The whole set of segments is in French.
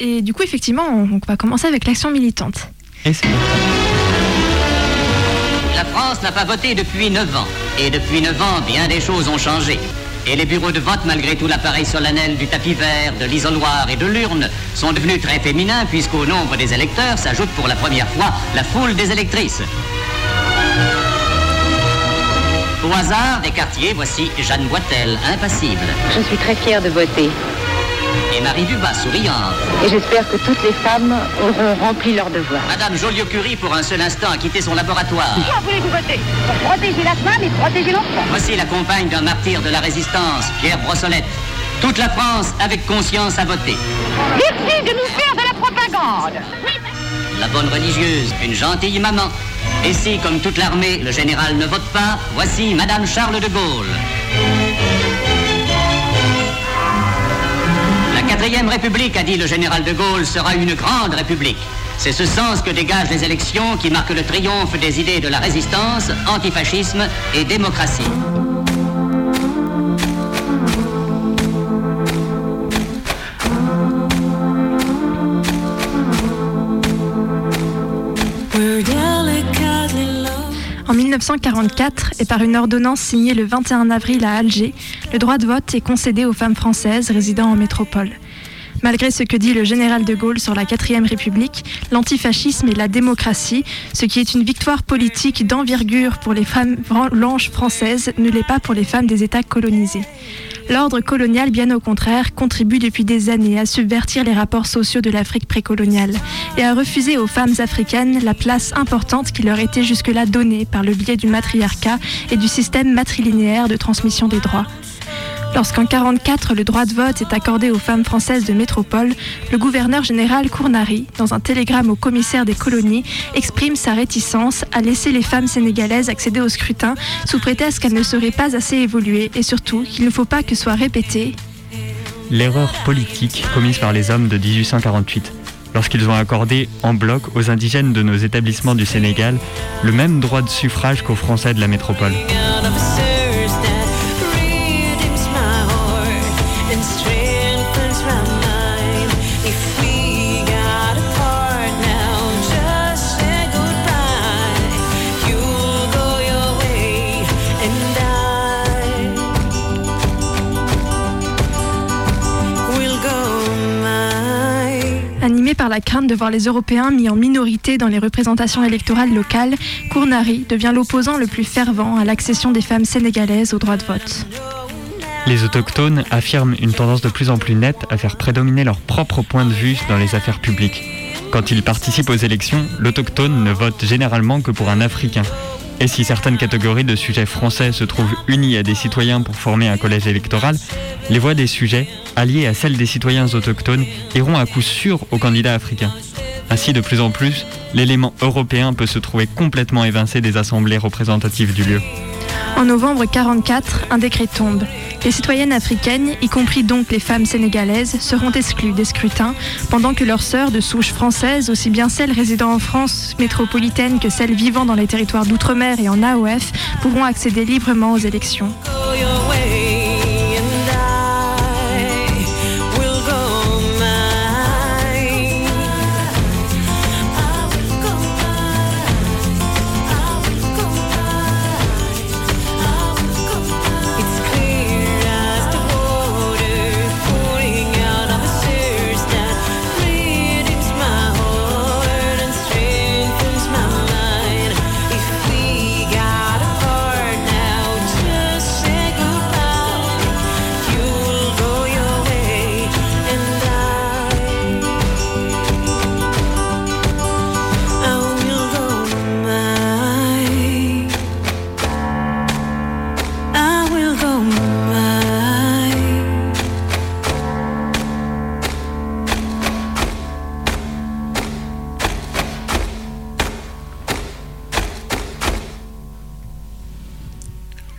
Et du coup, effectivement, on va commencer avec l'action militante. Et c'est parti. La France n'a pas voté depuis 9 ans. Et depuis 9 ans, bien des choses ont changé. Et les bureaux de vote, malgré tout l'appareil solennel du tapis vert, de l'isoloir et de l'urne, sont devenus très féminins puisqu'au nombre des électeurs s'ajoute pour la première fois la foule des électrices. Au hasard des quartiers, voici Jeanne Boitel, impassible, Je suis très fière de voter et Marie Dubas, souriante. et j'espère que toutes les femmes auront rempli leur devoir. Madame Joliot-Curie, pour un seul instant, a quitté son laboratoire. Pourquoi voulez-vous voter Pour protéger la femme et protéger l'enfant. Voici la compagne d'un martyr de la résistance, Pierre Brossolette. Toute la France, avec conscience, a voté. Merci de nous faire de la propagande. La bonne religieuse, une gentille maman. Et si, comme toute l'armée, le général ne vote pas, voici Madame Charles de Gaulle. Quatrième république, a dit le général de Gaulle, sera une grande république. C'est ce sens que dégagent les élections qui marquent le triomphe des idées de la résistance, antifascisme et démocratie. En 1944, et par une ordonnance signée le 21 avril à Alger, le droit de vote est concédé aux femmes françaises résidant en métropole. Malgré ce que dit le général de Gaulle sur la 4ème République, l'antifascisme et la démocratie, ce qui est une victoire politique d'envergure pour les femmes blanches françaises, ne l'est pas pour les femmes des États colonisés. L'ordre colonial, bien au contraire, contribue depuis des années à subvertir les rapports sociaux de l'Afrique précoloniale et à refuser aux femmes africaines la place importante qui leur était jusque-là donnée par le biais du matriarcat et du système matrilinéaire de transmission des droits. Lorsqu'en 1944, le droit de vote est accordé aux femmes françaises de métropole, le gouverneur général Cournari, dans un télégramme au commissaire des colonies, exprime sa réticence à laisser les femmes sénégalaises accéder au scrutin sous prétexte qu'elles ne seraient pas assez évoluées et surtout qu'il ne faut pas que soit répété L'erreur politique commise par les hommes de 1848, lorsqu'ils ont accordé en bloc aux indigènes de nos établissements du Sénégal le même droit de suffrage qu'aux Français de la métropole. La crainte de voir les Européens mis en minorité dans les représentations électorales locales, Cournari devient l'opposant le plus fervent à l'accession des femmes sénégalaises au droit de vote. Les autochtones affirment une tendance de plus en plus nette à faire prédominer leur propre point de vue dans les affaires publiques. Quand ils participent aux élections, l'autochtone ne vote généralement que pour un Africain. Et si certaines catégories de sujets français se trouvent unies à des citoyens pour former un collège électoral, les voix des sujets, alliées à celles des citoyens autochtones, iront à coup sûr aux candidats africains. Ainsi, de plus en plus, l'élément européen peut se trouver complètement évincé des assemblées représentatives du lieu. En novembre 1944, un décret tombe. Les citoyennes africaines, y compris donc les femmes sénégalaises, seront exclues des scrutins, pendant que leurs sœurs de souche française, aussi bien celles résidant en France métropolitaine que celles vivant dans les territoires d'outre-mer et en AOF, pourront accéder librement aux élections.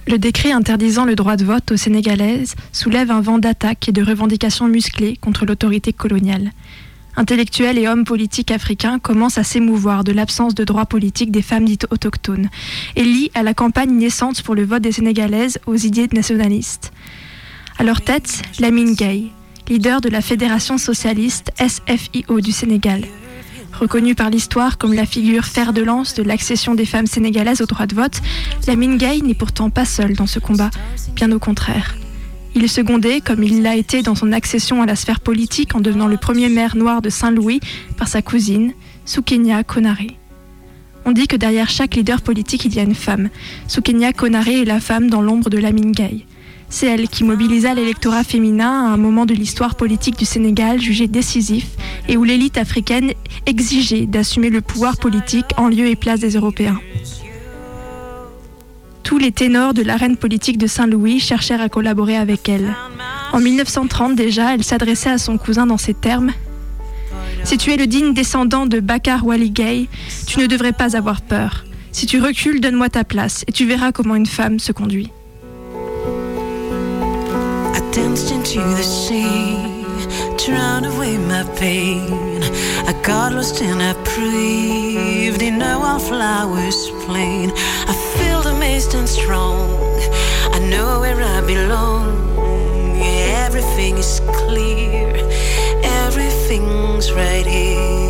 Le décret interdisant le droit de vote aux Sénégalaises soulève un vent d'attaques et de revendications musclées contre l'autorité coloniale. Intellectuels et hommes politiques africains commencent à s'émouvoir de l'absence de droits politiques des femmes dites autochtones et lient à la campagne naissante pour le vote des Sénégalaises aux idées nationalistes. À leur tête, Lamine Gueye, leader de la Fédération socialiste SFIO du Sénégal. Reconnue par l'histoire comme la figure fer de lance de l'accession des femmes sénégalaises au droit de vote, Lamine Gaye n'est pourtant pas seule dans ce combat, bien au contraire. Il est secondé, comme il l'a été dans son accession à la sphère politique en devenant le premier maire noir de Saint-Louis, par sa cousine, Soukenia Konaré. On dit que derrière chaque leader politique, il y a une femme. Soukenia Konaré est la femme dans l'ombre de Lamine Gaye. C'est elle qui mobilisa l'électorat féminin à un moment de l'histoire politique du Sénégal jugé décisif et où l'élite africaine exigeait d'assumer le pouvoir politique en lieu et place des Européens. Tous les ténors de l'arène politique de Saint-Louis cherchèrent à collaborer avec elle. En 1930 déjà, elle s'adressait à son cousin dans ces termes Si tu es le digne descendant de Bakar Wali Gay, tu ne devrais pas avoir peur. Si tu recules, donne-moi ta place et tu verras comment une femme se conduit. To the sea, drown away my pain. I got lost and I breathed in a wildflower's plain. I feel amazed and strong. I know where I belong. Everything is clear. Everything's right here.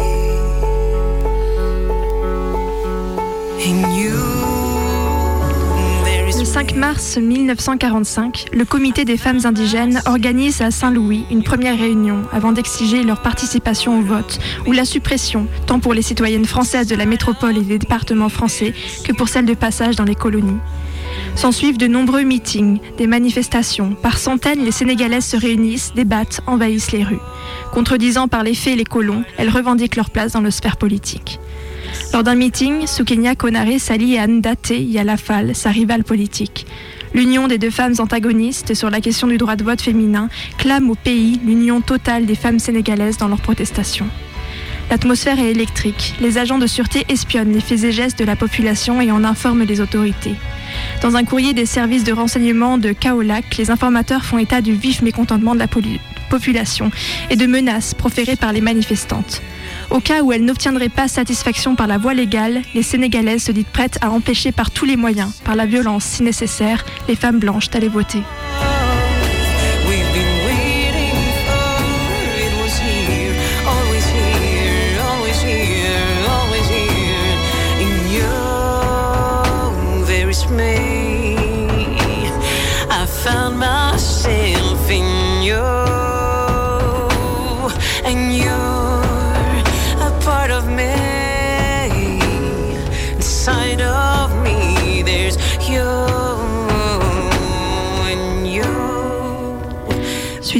Mars 1945, le comité des femmes indigènes organise à Saint-Louis une première réunion avant d'exiger leur participation au vote ou la suppression, tant pour les citoyennes françaises de la métropole et des départements français que pour celles de passage dans les colonies. S'ensuivent de nombreux meetings, des manifestations. Par centaines, les Sénégalaises se réunissent, débattent, envahissent les rues. Contredisant par les faits les colons, elles revendiquent leur place dans le sphère politique. Lors d'un meeting, Soukenia Konaré s'allie à Anne Daté Yalafal, sa rivale politique. L'union des deux femmes antagonistes sur la question du droit de vote féminin clame au pays l'union totale des femmes sénégalaises dans leurs protestations. L'atmosphère est électrique. Les agents de sûreté espionnent les faits et gestes de la population et en informent les autorités. Dans un courrier des services de renseignement de Kaolac, les informateurs font état du vif mécontentement de la population et de menaces proférées par les manifestantes. Au cas où elles n'obtiendraient pas satisfaction par la voie légale, les Sénégalaises se disent prêtes à empêcher par tous les moyens, par la violence si nécessaire, les femmes blanches d'aller voter.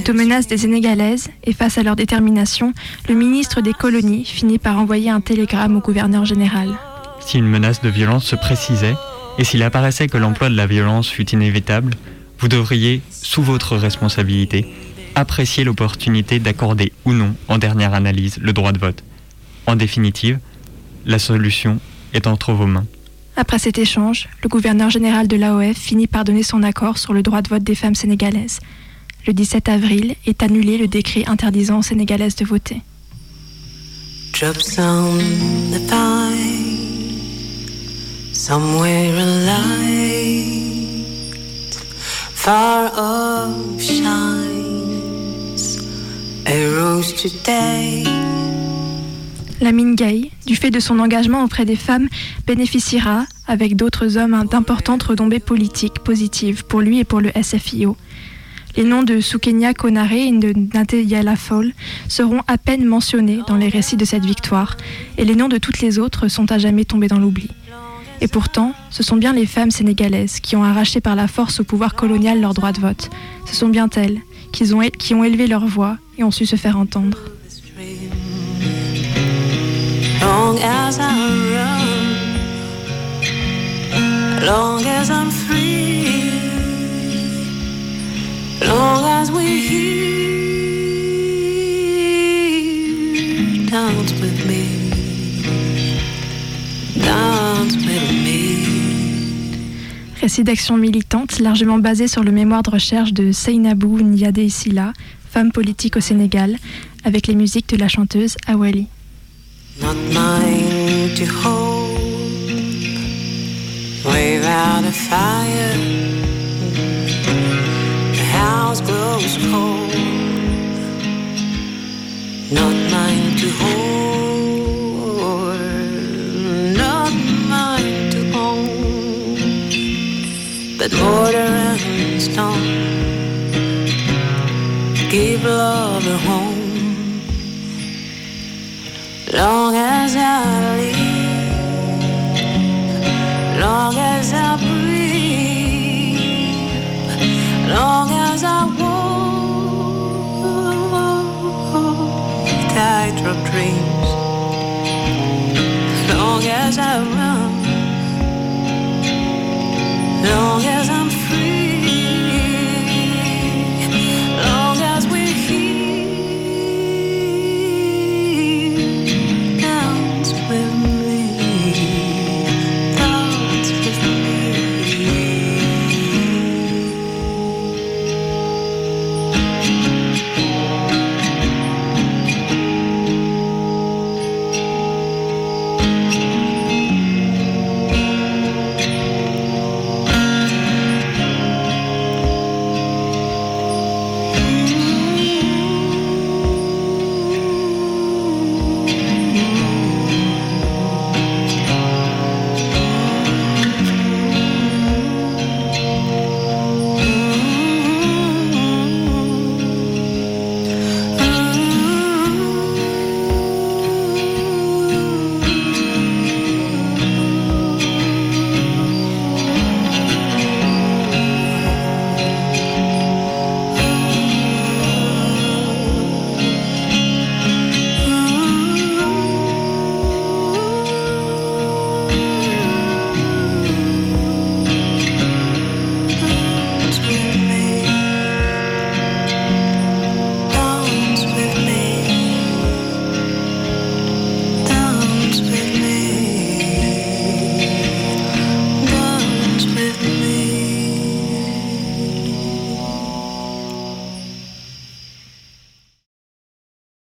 Suite aux menaces des Sénégalaises et face à leur détermination, le ministre des colonies finit par envoyer un télégramme au gouverneur général. Si une menace de violence se précisait, et s'il apparaissait que l'emploi de la violence fut inévitable, vous devriez, sous votre responsabilité, apprécier l'opportunité d'accorder ou non, en dernière analyse, le droit de vote. En définitive, la solution est entre vos mains. Après cet échange, le gouverneur général de l'AOF finit par donner son accord sur le droit de vote des femmes sénégalaises. Le 17 avril est annulé le décret interdisant aux Sénégalaises de voter. Drops on the pine, somewhere a light far off shines, a rose today. Lamine Gaye, du fait de son engagement auprès des femmes, bénéficiera, avec d'autres hommes, d'importantes retombées politiques positives pour lui et pour le SFIO. Les noms de Soukenia Konaré et de Nate Yalafol seront à peine mentionnés dans les récits de cette victoire, et les noms de toutes les autres sont à jamais tombés dans l'oubli. Et pourtant, ce sont bien les femmes sénégalaises qui ont arraché par la force au pouvoir colonial leur droit de vote. Ce sont bien elles qui ont, élevé leur voix et ont su se faire entendre. Long as we're here, dance with me, dance with me. Récit d'action militante largement basé sur le mémoire de recherche de Seynabou Niadé Silla, femme politique au Sénégal, avec les musiques de la chanteuse Awali. Not mine to hold without a fire. House cold not mine to hold, not mine to own, but mortar and stone. Give love a home, long